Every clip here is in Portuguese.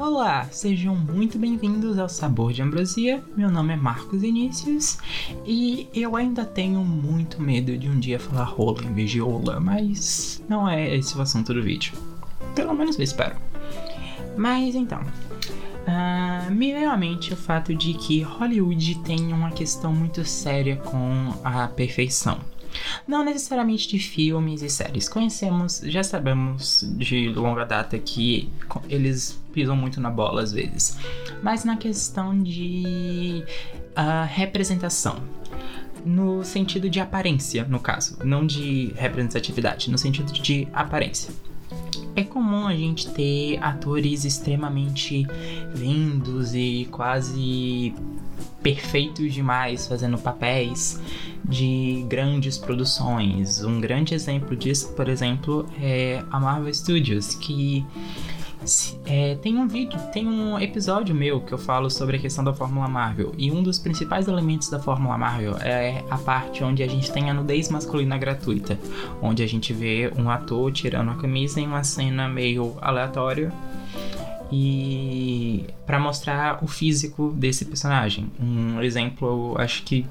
Olá, sejam muito bem-vindos ao Sabor de Ambrosia. Meu nome é Marcos Inícios e eu ainda tenho muito medo de um dia falar rola em vez de ola, mas não é esse o assunto do vídeo. Pelo menos eu espero. Mas então, uh, me veio à mente o fato de que Hollywood tem uma questão muito séria com a perfeição. Não necessariamente de filmes e séries. Conhecemos, já sabemos de longa data que eles pisam muito na bola às vezes. Mas na questão de uh, representação. No sentido de aparência, no caso. Não de representatividade, no sentido de aparência. É comum a gente ter atores extremamente lindos e quase perfeitos demais fazendo papéis de grandes produções. Um grande exemplo disso, por exemplo, é a Marvel Studios, que é, tem um vídeo, tem um episódio meu que eu falo sobre a questão da Fórmula Marvel. E um dos principais elementos da Fórmula Marvel é a parte onde a gente tem a nudez masculina gratuita. Onde a gente vê um ator tirando a camisa em uma cena meio aleatória e para mostrar o físico desse personagem. Um exemplo, acho que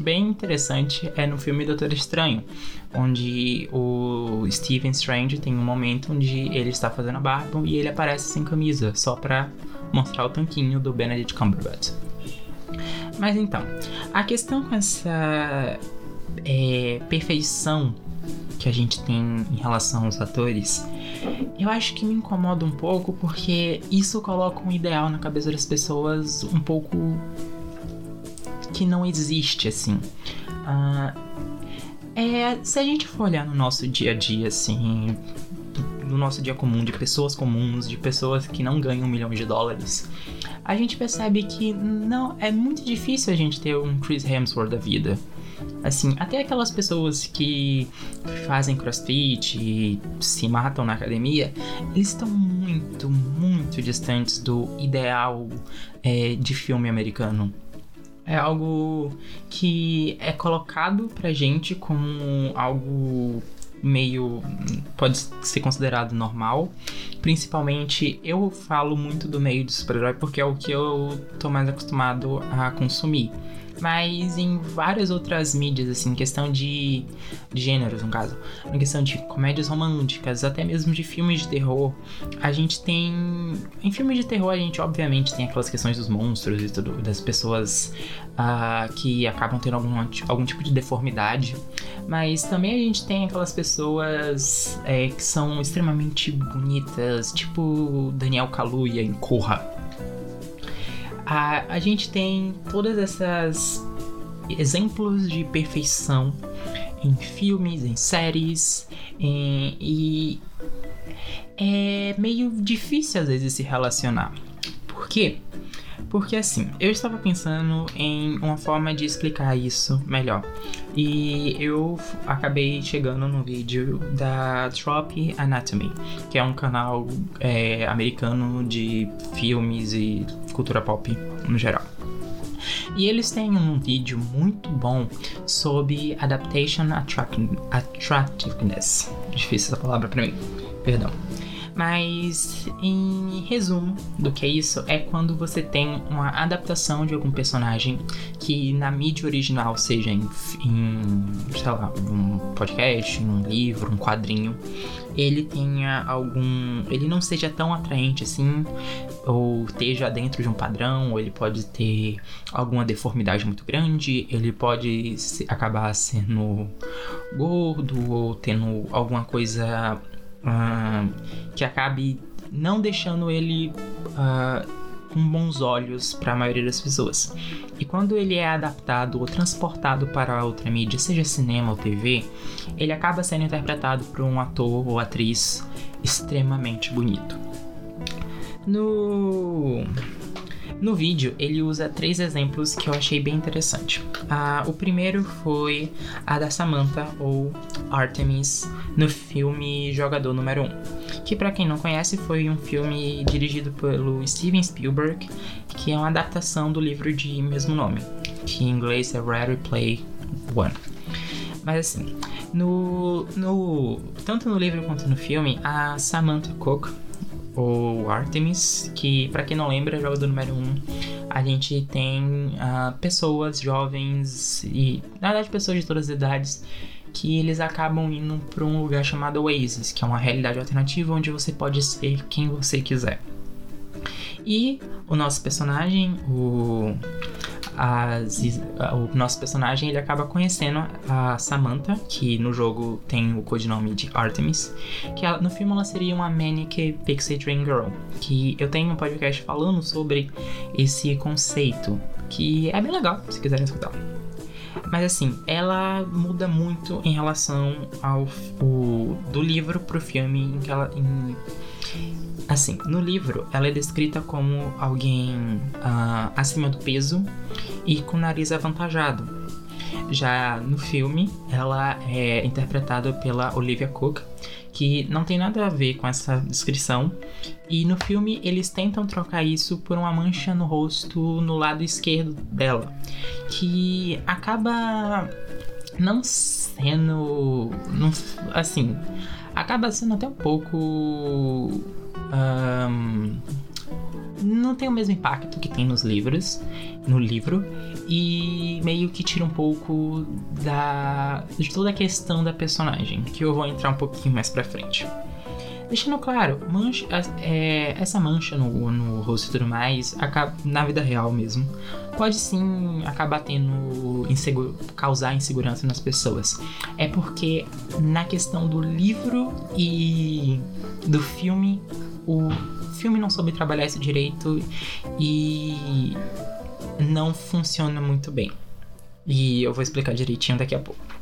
bem interessante é no filme Doutor Estranho, onde o Stephen Strange tem um momento onde ele está fazendo a barba e ele aparece sem camisa, só para mostrar o tanquinho do Benedict Cumberbatch. Mas então, a questão com essa é, perfeição que a gente tem em relação aos atores, eu acho que me incomoda um pouco porque isso coloca um ideal na cabeça das pessoas um pouco que não existe assim. Uh, é, se a gente for olhar no nosso dia a dia, assim, no nosso dia comum, de pessoas comuns, de pessoas que não ganham milhão de dólares, a gente percebe que não é muito difícil a gente ter um Chris Hemsworth da vida. Assim, até aquelas pessoas que fazem crossfit e se matam na academia, eles estão muito, muito distantes do ideal é, de filme americano. É algo que é colocado pra gente como algo meio pode ser considerado normal. Principalmente eu falo muito do meio de super-herói porque é o que eu tô mais acostumado a consumir mas em várias outras mídias, assim, questão de, de gêneros, no caso, em questão de comédias românticas, até mesmo de filmes de terror, a gente tem. Em filmes de terror, a gente obviamente tem aquelas questões dos monstros e tudo, das pessoas uh, que acabam tendo algum, algum tipo de deformidade, mas também a gente tem aquelas pessoas é, que são extremamente bonitas, tipo Daniel Kaluuya em Corra a, a gente tem todas essas exemplos de perfeição em filmes, em séries, em, e é meio difícil às vezes se relacionar. Por quê? Porque assim, eu estava pensando em uma forma de explicar isso melhor. E eu acabei chegando no vídeo da Trop Anatomy, que é um canal é, americano de filmes e cultura pop no geral. E eles têm um vídeo muito bom sobre Adaptation Attractiveness. Difícil essa palavra para mim, perdão. Mas, em resumo do que é isso, é quando você tem uma adaptação de algum personagem que na mídia original, seja em, em sei lá, um podcast, um livro, um quadrinho, ele tenha algum. ele não seja tão atraente assim, ou esteja dentro de um padrão, ou ele pode ter alguma deformidade muito grande, ele pode acabar sendo gordo, ou tendo alguma coisa uh, que acabe não deixando ele uh, com bons olhos para a maioria das pessoas. E quando ele é adaptado ou transportado para outra mídia, seja cinema ou TV, ele acaba sendo interpretado por um ator ou atriz extremamente bonito. No no vídeo, ele usa três exemplos que eu achei bem interessante. Ah, o primeiro foi a da Samantha, ou Artemis, no filme Jogador Número 1, que para quem não conhece foi um filme dirigido pelo Steven Spielberg, que é uma adaptação do livro de mesmo nome, que em inglês é Ready Play One. Mas assim, no, no, tanto no livro quanto no filme, a Samantha Cook ou Artemis, que para quem não lembra, o jogo do número 1. Um, a gente tem uh, pessoas jovens e, na verdade, pessoas de todas as idades que eles acabam indo para um lugar chamado Oasis, que é uma realidade alternativa onde você pode ser quem você quiser. E o nosso personagem, o o nosso personagem ele acaba conhecendo a Samantha, que no jogo tem o codinome de Artemis, que ela, no filme ela seria uma Manic Pixie Dream Girl, que eu tenho um podcast falando sobre esse conceito, que é bem legal, se quiserem escutar. Mas assim, ela muda muito em relação ao o, do livro pro filme em que ela em, Assim, no livro, ela é descrita como alguém uh, acima do peso e com nariz avantajado. Já no filme, ela é interpretada pela Olivia Cook, que não tem nada a ver com essa descrição. E no filme, eles tentam trocar isso por uma mancha no rosto no lado esquerdo dela, que acaba não sendo. Não, assim, acaba sendo até um pouco um, não tem o mesmo impacto que tem nos livros, no livro, e meio que tira um pouco da de toda a questão da personagem, que eu vou entrar um pouquinho mais pra frente. Deixando claro, mancha, é, essa mancha no, no rosto e tudo mais, na vida real mesmo, pode sim acabar tendo inseguro, causar insegurança nas pessoas. É porque na questão do livro e do filme o filme não soube trabalhar esse direito e não funciona muito bem. E eu vou explicar direitinho daqui a pouco.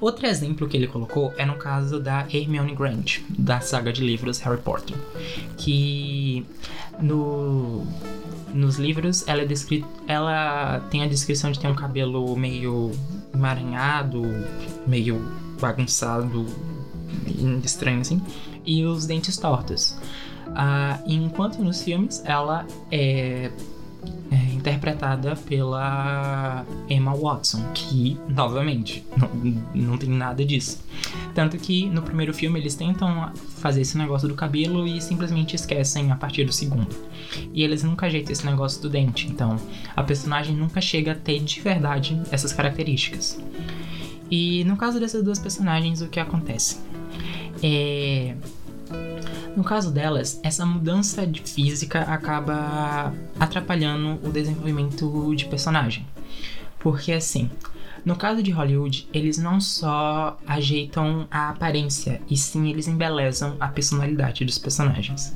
Outro exemplo que ele colocou é no caso da Hermione Grant, da saga de livros Harry Potter, que no, nos livros ela é descrita, ela tem a descrição de ter um cabelo meio emaranhado, meio bagunçado, estranho assim, e os dentes tortos. Uh, enquanto nos filmes ela é, é, interpretada pela Emma Watson, que, novamente, não, não tem nada disso. Tanto que no primeiro filme eles tentam fazer esse negócio do cabelo e simplesmente esquecem a partir do segundo. E eles nunca ajeitam esse negócio do dente, então a personagem nunca chega a ter de verdade essas características. E no caso dessas duas personagens, o que acontece? É... No caso delas, essa mudança de física acaba atrapalhando o desenvolvimento de personagem. Porque assim, no caso de Hollywood, eles não só ajeitam a aparência, e sim eles embelezam a personalidade dos personagens.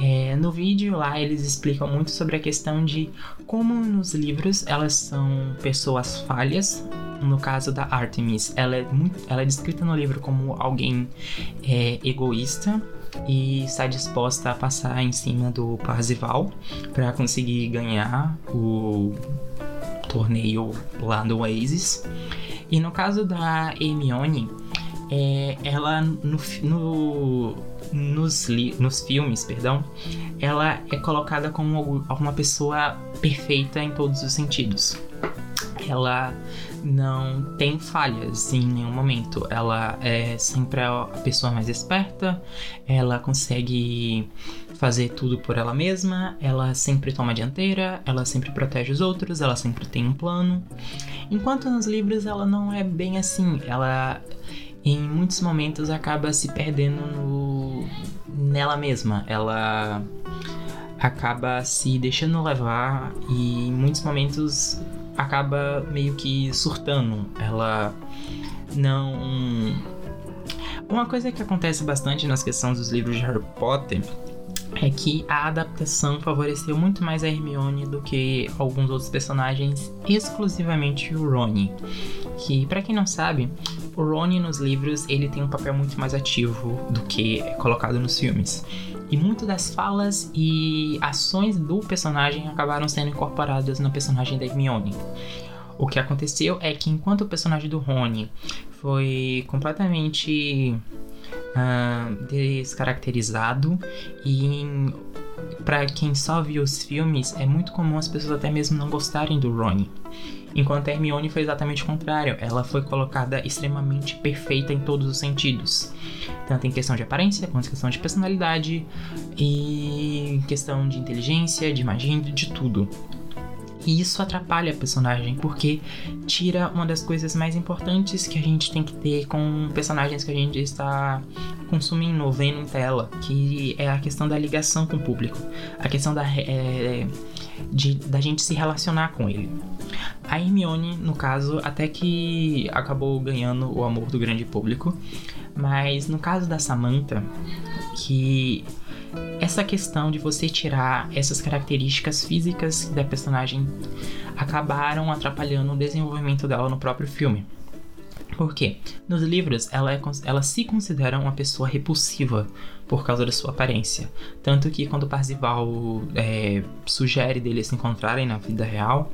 É, no vídeo lá eles explicam muito sobre a questão de como nos livros elas são pessoas falhas. No caso da Artemis, ela é, muito, ela é descrita no livro como alguém é, egoísta e está disposta a passar em cima do Parzival para conseguir ganhar o torneio lá do Oasis. E no caso da Hermione, é, ela no, no nos, nos filmes, perdão, ela é colocada como uma pessoa perfeita em todos os sentidos. Ela não tem falhas em nenhum momento. Ela é sempre a pessoa mais esperta, ela consegue fazer tudo por ela mesma, ela sempre toma a dianteira, ela sempre protege os outros, ela sempre tem um plano. Enquanto nos livros ela não é bem assim. Ela em muitos momentos acaba se perdendo no, nela mesma. Ela acaba se deixando levar e em muitos momentos acaba meio que surtando. Ela não. Uma coisa que acontece bastante nas questões dos livros de Harry Potter é que a adaptação favoreceu muito mais a Hermione do que alguns outros personagens, exclusivamente o Rony. Que, para quem não sabe, o Ron nos livros ele tem um papel muito mais ativo do que é colocado nos filmes. E muitas das falas e ações do personagem acabaram sendo incorporadas no personagem da Hermione. O que aconteceu é que enquanto o personagem do Rony foi completamente uh, descaracterizado e para quem só viu os filmes é muito comum as pessoas até mesmo não gostarem do Ronnie. Enquanto Hermione foi exatamente o contrário. Ela foi colocada extremamente perfeita em todos os sentidos. Tanto em questão de aparência, quanto em questão de personalidade, e em questão de inteligência, de magia, de tudo. E isso atrapalha a personagem, porque tira uma das coisas mais importantes que a gente tem que ter com personagens que a gente está consumindo, vendo em tela, que é a questão da ligação com o público, a questão da, é, de, da gente se relacionar com ele. A Hermione, no caso, até que acabou ganhando o amor do grande público, mas no caso da Samantha, que essa questão de você tirar essas características físicas da personagem acabaram atrapalhando o desenvolvimento dela no próprio filme. Por quê? Nos livros, ela, é, ela se considera uma pessoa repulsiva por causa da sua aparência. Tanto que quando Parzival é, sugere deles se encontrarem na vida real,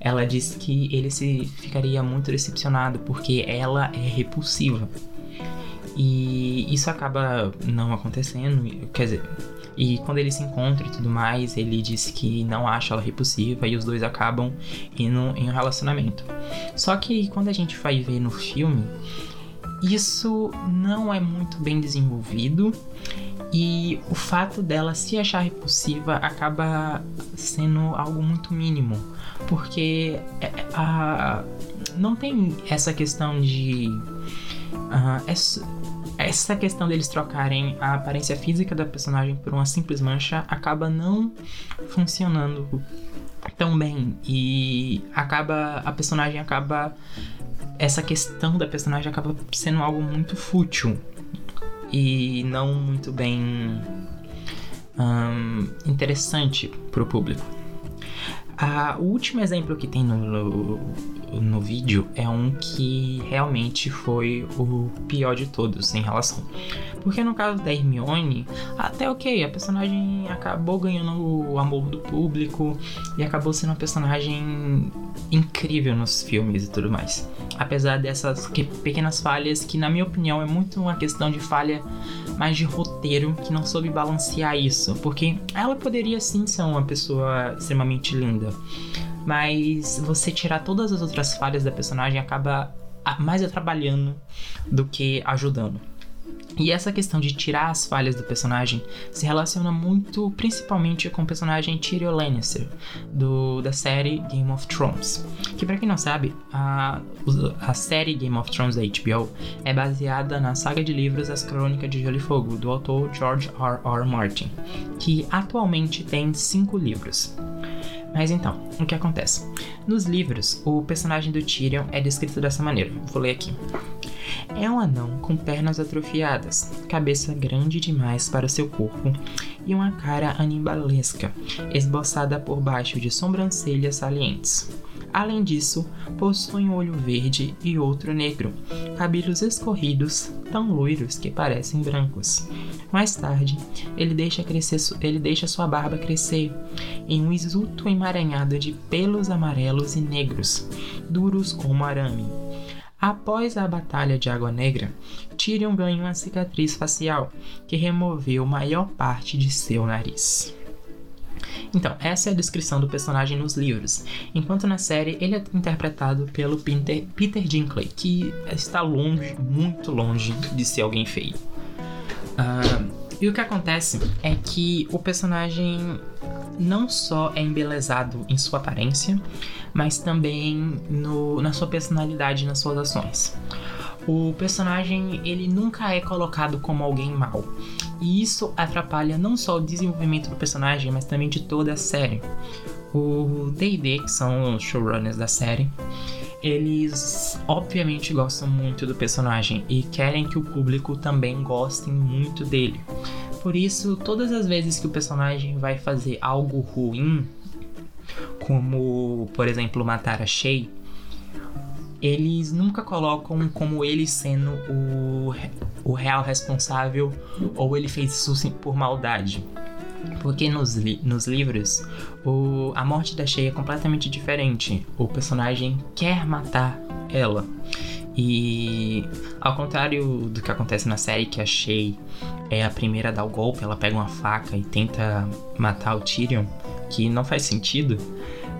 ela diz que ele se ficaria muito decepcionado porque ela é repulsiva. E isso acaba não acontecendo, quer dizer, e quando ele se encontra e tudo mais, ele diz que não acha ela repulsiva e os dois acabam indo em um relacionamento. Só que quando a gente vai ver no filme, isso não é muito bem desenvolvido e o fato dela se achar repulsiva acaba sendo algo muito mínimo, porque é, a, não tem essa questão de. Uh, é, essa questão deles trocarem a aparência física da personagem por uma simples mancha acaba não funcionando tão bem e acaba a personagem acaba essa questão da personagem acaba sendo algo muito fútil e não muito bem um, interessante para o público. Ah, o último exemplo que tem no, no, no, vídeo é um que realmente foi o pior de todos em relação. Porque no caso da Hermione, até ok, a personagem acabou ganhando o amor do público e acabou sendo uma personagem incrível nos filmes e tudo mais. Apesar dessas pequenas falhas, que na minha opinião é muito uma questão de falha mais de roteiro que não soube balancear isso. Porque ela poderia sim ser uma pessoa extremamente linda. Mas você tirar todas as outras falhas da personagem acaba mais atrapalhando do que ajudando. E essa questão de tirar as falhas do personagem se relaciona muito principalmente com o personagem Tyrion Lannister, do, da série Game of Thrones. Que para quem não sabe, a, a série Game of Thrones da HBO é baseada na saga de livros As Crônicas de Gelo e Fogo, do autor George R. R. Martin, que atualmente tem cinco livros. Mas então, o que acontece? Nos livros, o personagem do Tyrion é descrito dessa maneira. Vou ler aqui. É um anão com pernas atrofiadas, cabeça grande demais para seu corpo e uma cara animalesca, esboçada por baixo de sobrancelhas salientes. Além disso, possui um olho verde e outro negro, cabelos escorridos, tão loiros que parecem brancos. Mais tarde, ele deixa, crescer, ele deixa sua barba crescer em um exulto emaranhado de pelos amarelos e negros, duros como arame. Após a Batalha de Água Negra, Tyrion ganha uma cicatriz facial que removeu maior parte de seu nariz. Então, essa é a descrição do personagem nos livros, enquanto na série ele é interpretado pelo Peter, Peter Dinklage, que está longe, muito longe de ser alguém feio. Uh, e o que acontece é que o personagem não só é embelezado em sua aparência, mas também no, na sua personalidade, nas suas ações. O personagem ele nunca é colocado como alguém mau. E isso atrapalha não só o desenvolvimento do personagem, mas também de toda a série. O D&D, que são os showrunners da série, eles obviamente gostam muito do personagem e querem que o público também goste muito dele. Por isso, todas as vezes que o personagem vai fazer algo ruim, como por exemplo matar a Shay, eles nunca colocam como ele sendo o, o real responsável ou ele fez isso por maldade. Porque nos, li nos livros, o, a morte da Shay é completamente diferente. O personagem quer matar ela. E ao contrário do que acontece na série, que a Shay é a primeira a dar o golpe, ela pega uma faca e tenta matar o Tyrion, que não faz sentido.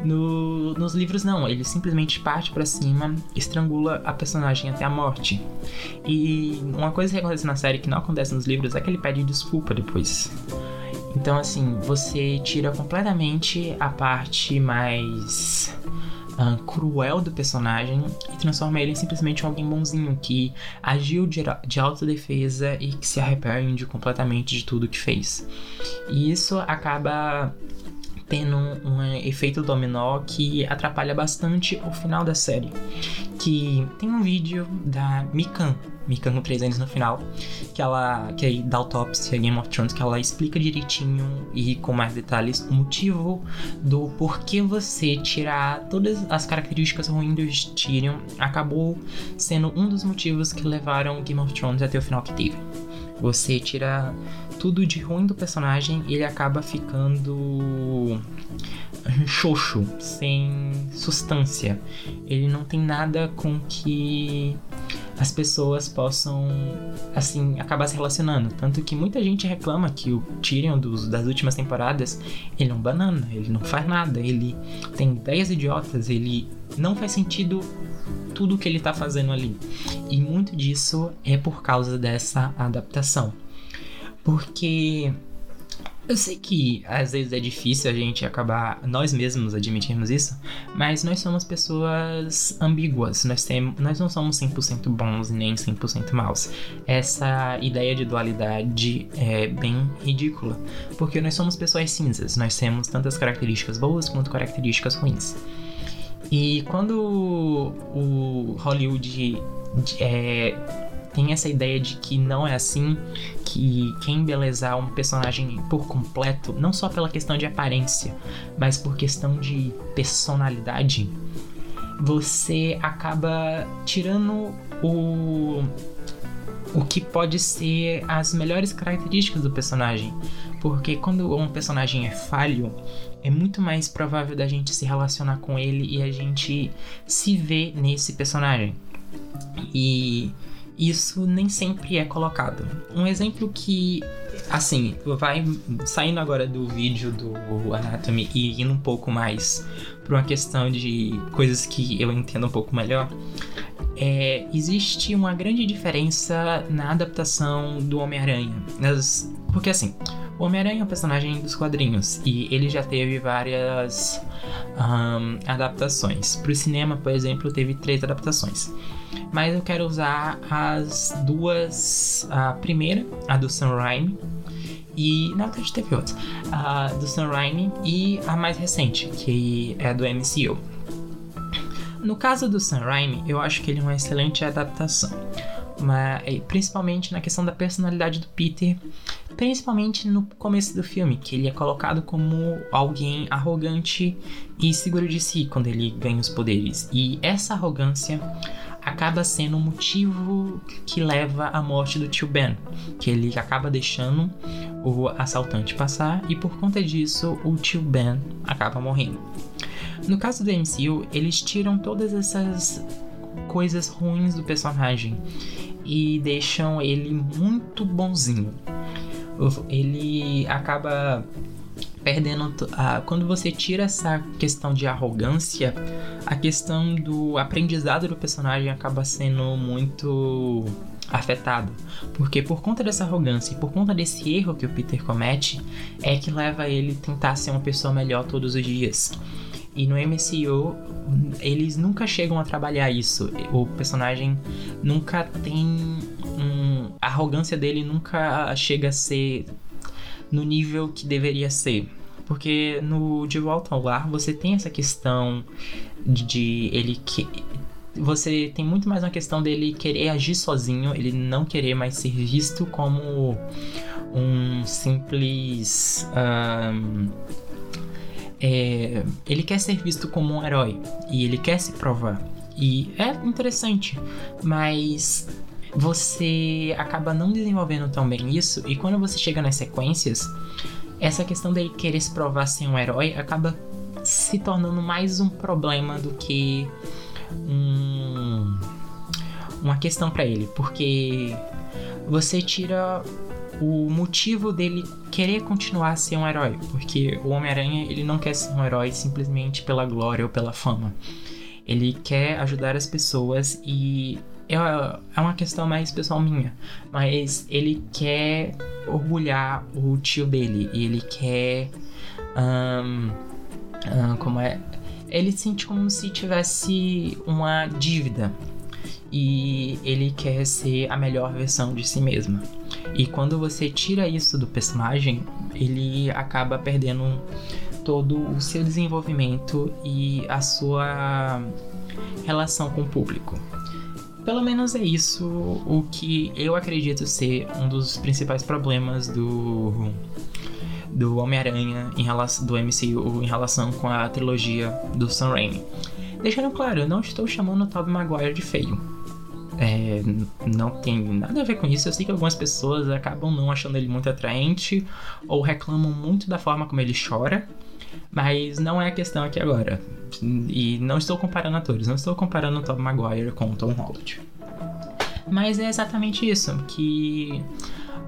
No, nos livros não, ele simplesmente parte para cima, estrangula a personagem até a morte. E uma coisa que acontece na série que não acontece nos livros é que ele pede desculpa depois. Então, assim, você tira completamente a parte mais uh, cruel do personagem e transforma ele em simplesmente alguém bonzinho que agiu de, de autodefesa e que se arrepende completamente de tudo que fez. E isso acaba tendo um, um efeito dominó que atrapalha bastante o final da série. Que tem um vídeo da Mikan, Mikan com 3 anos no final, que ela que aí dá autópsia Game of Thrones, que ela explica direitinho e com mais detalhes o motivo do porquê você tirar todas as características ruins do Tyrion acabou sendo um dos motivos que levaram Game of Thrones até o final que teve. Você tira tudo de ruim do personagem e ele acaba ficando xoxo, sem substância. Ele não tem nada com que as pessoas possam, assim, acabar se relacionando. Tanto que muita gente reclama que o Tyrion dos, das últimas temporadas, ele é um banana, ele não faz nada, ele tem ideias idiotas, ele não faz sentido tudo que ele tá fazendo ali. E muito disso é por causa dessa adaptação. Porque eu sei que às vezes é difícil a gente acabar nós mesmos admitirmos isso, mas nós somos pessoas ambíguas, nós, temos, nós não somos 100% bons nem 100% maus. Essa ideia de dualidade é bem ridícula, porque nós somos pessoas cinzas, nós temos tantas características boas quanto características ruins. E quando o Hollywood é, tem essa ideia de que não é assim, que quem embelezar um personagem por completo, não só pela questão de aparência, mas por questão de personalidade, você acaba tirando o o que pode ser as melhores características do personagem. Porque quando um personagem é falho, é muito mais provável da gente se relacionar com ele e a gente se ver nesse personagem. E isso nem sempre é colocado. Um exemplo que, assim, vai saindo agora do vídeo do Anatomy e indo um pouco mais para uma questão de coisas que eu entendo um pouco melhor. É, existe uma grande diferença na adaptação do Homem-Aranha. Porque assim, o Homem-Aranha é um personagem dos quadrinhos e ele já teve várias um, adaptações. Para o cinema, por exemplo, teve três adaptações. Mas eu quero usar as duas. A primeira, a do Sam Raimi, e na verdade teve outras. A do Sam Raimi e a mais recente, que é do MCU. No caso do Sam Raimi, eu acho que ele é uma excelente adaptação. Mas, principalmente na questão da personalidade do Peter, principalmente no começo do filme, que ele é colocado como alguém arrogante e seguro de si quando ele ganha os poderes. E essa arrogância acaba sendo o motivo que leva à morte do tio Ben, que ele acaba deixando o assaltante passar e por conta disso o tio Ben acaba morrendo. No caso do MCU, eles tiram todas essas coisas ruins do personagem e deixam ele muito bonzinho. Ele acaba perdendo. Quando você tira essa questão de arrogância, a questão do aprendizado do personagem acaba sendo muito afetado. Porque por conta dessa arrogância e por conta desse erro que o Peter comete, é que leva ele a tentar ser uma pessoa melhor todos os dias. E no MCU, eles nunca chegam a trabalhar isso. O personagem nunca tem. A arrogância dele nunca chega a ser no nível que deveria ser. Porque no De Volta ao Lar você tem essa questão de ele que. Você tem muito mais uma questão dele querer agir sozinho, ele não querer mais ser visto como um simples. Um, é, ele quer ser visto como um herói e ele quer se provar. E é interessante, mas você acaba não desenvolvendo tão bem isso, e quando você chega nas sequências, essa questão dele querer se provar ser um herói acaba se tornando mais um problema do que um, uma questão para ele, porque você tira o motivo dele querer continuar a ser um herói, porque o Homem-Aranha ele não quer ser um herói simplesmente pela glória ou pela fama. Ele quer ajudar as pessoas e é, é uma questão mais pessoal minha, mas ele quer orgulhar o tio dele e ele quer um, um, como é ele sente como se tivesse uma dívida e ele quer ser a melhor versão de si mesmo. E quando você tira isso do personagem, ele acaba perdendo todo o seu desenvolvimento e a sua relação com o público. Pelo menos é isso o que eu acredito ser um dos principais problemas do do Homem-Aranha em relação do MCU em relação com a trilogia do Sam Raimi. Deixando claro, eu não estou chamando o Tobey Maguire de feio. É, não tem nada a ver com isso. Eu sei que algumas pessoas acabam não achando ele muito atraente ou reclamam muito da forma como ele chora, mas não é a questão aqui agora. E não estou comparando atores, não estou comparando Tom Maguire com o Tom Holland. Mas é exatamente isso, que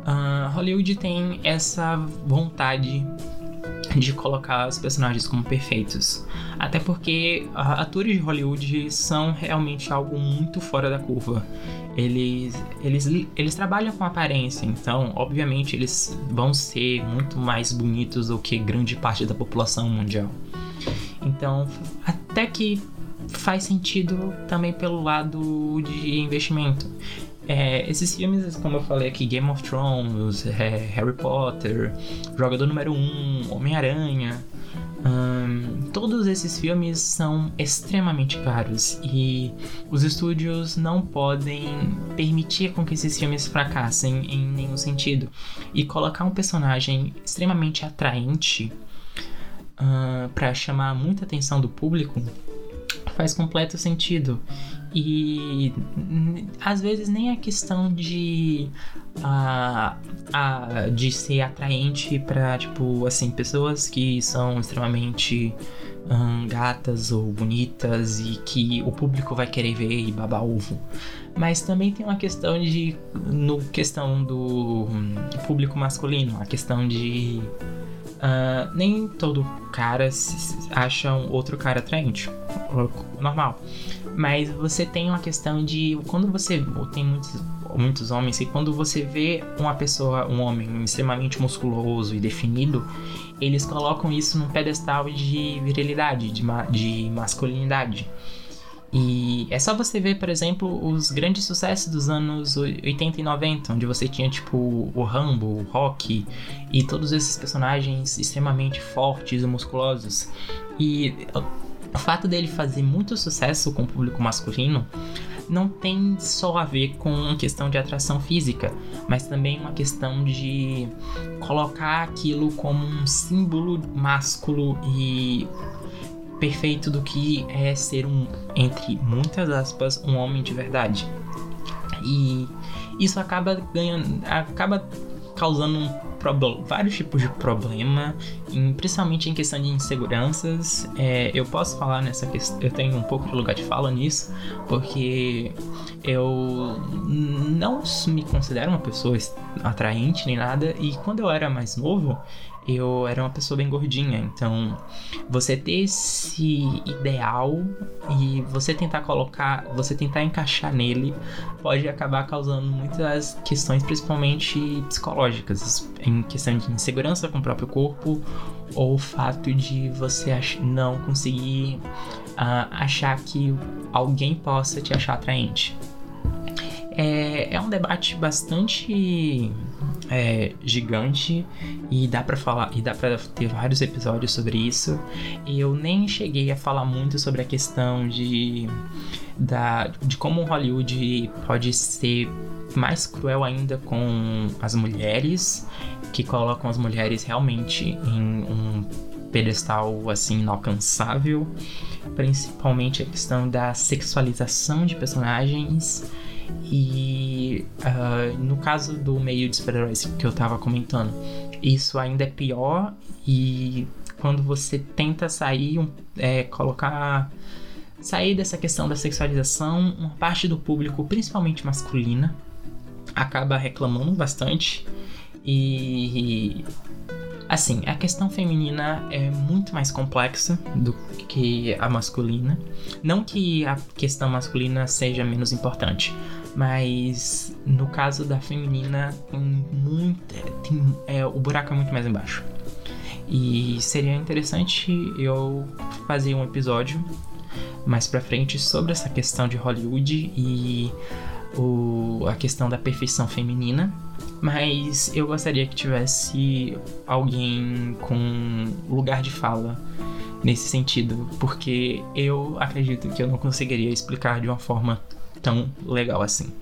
uh, Hollywood tem essa vontade de colocar os personagens como perfeitos. Até porque atores de Hollywood são realmente algo muito fora da curva. Eles, eles, eles trabalham com aparência, então, obviamente, eles vão ser muito mais bonitos do que grande parte da população mundial. Então, até que faz sentido também pelo lado de investimento. É, esses filmes, como eu falei aqui, Game of Thrones, é, Harry Potter, Jogador Número 1, Homem-Aranha, um, todos esses filmes são extremamente caros e os estúdios não podem permitir com que esses filmes fracassem em nenhum sentido. E colocar um personagem extremamente atraente uh, para chamar muita atenção do público faz completo sentido. E às vezes nem é questão de uh, uh, de ser atraente para tipo assim pessoas que são extremamente um, gatas ou bonitas e que o público vai querer ver e babar ovo. Mas também tem uma questão de no questão do um, público masculino, a questão de Uh, nem todo cara acha um outro cara atraente. Normal. Mas você tem uma questão de. Quando você. Tem muitos, muitos homens e quando você vê uma pessoa, um homem extremamente musculoso e definido, eles colocam isso num pedestal de virilidade, de, ma de masculinidade. E é só você ver, por exemplo, os grandes sucessos dos anos 80 e 90, onde você tinha tipo o Rambo, o Rock e todos esses personagens extremamente fortes e musculosos. E o fato dele fazer muito sucesso com o público masculino não tem só a ver com questão de atração física, mas também uma questão de colocar aquilo como um símbolo másculo e perfeito do que é ser um, entre muitas aspas, um homem de verdade. E isso acaba ganhando, acaba causando um vários tipos de problema, em, principalmente em questão de inseguranças. É, eu posso falar nessa questão, eu tenho um pouco de lugar de fala nisso, porque eu não me considero uma pessoa atraente nem nada, e quando eu era mais novo, eu era uma pessoa bem gordinha, então você ter esse ideal e você tentar colocar, você tentar encaixar nele pode acabar causando muitas questões, principalmente psicológicas, em questão de insegurança com o próprio corpo ou o fato de você não conseguir uh, achar que alguém possa te achar atraente. É, é um debate bastante é, gigante e dá para falar e dá para ter vários episódios sobre isso. Eu nem cheguei a falar muito sobre a questão de da de como Hollywood pode ser mais cruel ainda com as mulheres, que colocam as mulheres realmente em um pedestal assim inalcançável, principalmente a questão da sexualização de personagens e uh, no caso do meio de super-heróis que eu tava comentando, isso ainda é pior e quando você tenta sair, é, colocar. sair dessa questão da sexualização, uma parte do público, principalmente masculina, acaba reclamando bastante. E assim, a questão feminina é muito mais complexa do que a masculina. Não que a questão masculina seja menos importante, mas no caso da feminina tem muito, tem, é, o buraco é muito mais embaixo. E seria interessante eu fazer um episódio mais pra frente sobre essa questão de Hollywood e o, a questão da perfeição feminina. Mas eu gostaria que tivesse alguém com lugar de fala nesse sentido, porque eu acredito que eu não conseguiria explicar de uma forma tão legal assim.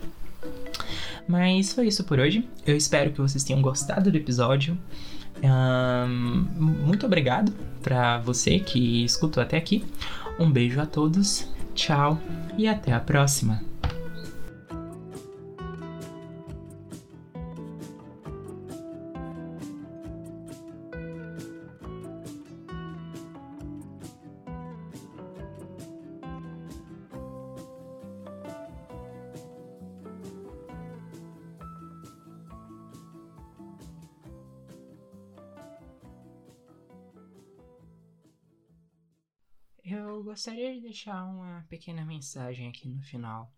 Mas foi isso por hoje. Eu espero que vocês tenham gostado do episódio. Um, muito obrigado para você que escutou até aqui. Um beijo a todos, tchau e até a próxima. Deixar uma pequena mensagem aqui no final.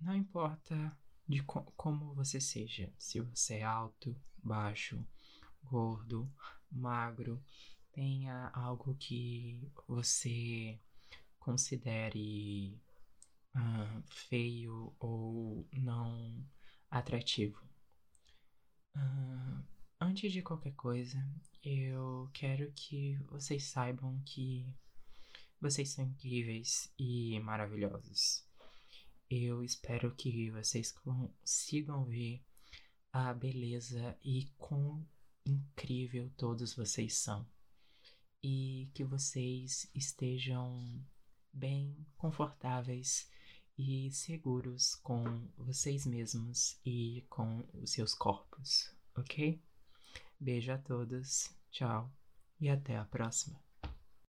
não importa de co como você seja, se você é alto, baixo, gordo, magro, tenha algo que você considere uh, feio ou não atrativo. Uh, antes de qualquer coisa, eu quero que vocês saibam que vocês são incríveis e maravilhosos. Eu espero que vocês consigam ver a beleza e quão incrível todos vocês são. E que vocês estejam bem confortáveis e seguros com vocês mesmos e com os seus corpos, ok? Beijo a todos, tchau e até a próxima.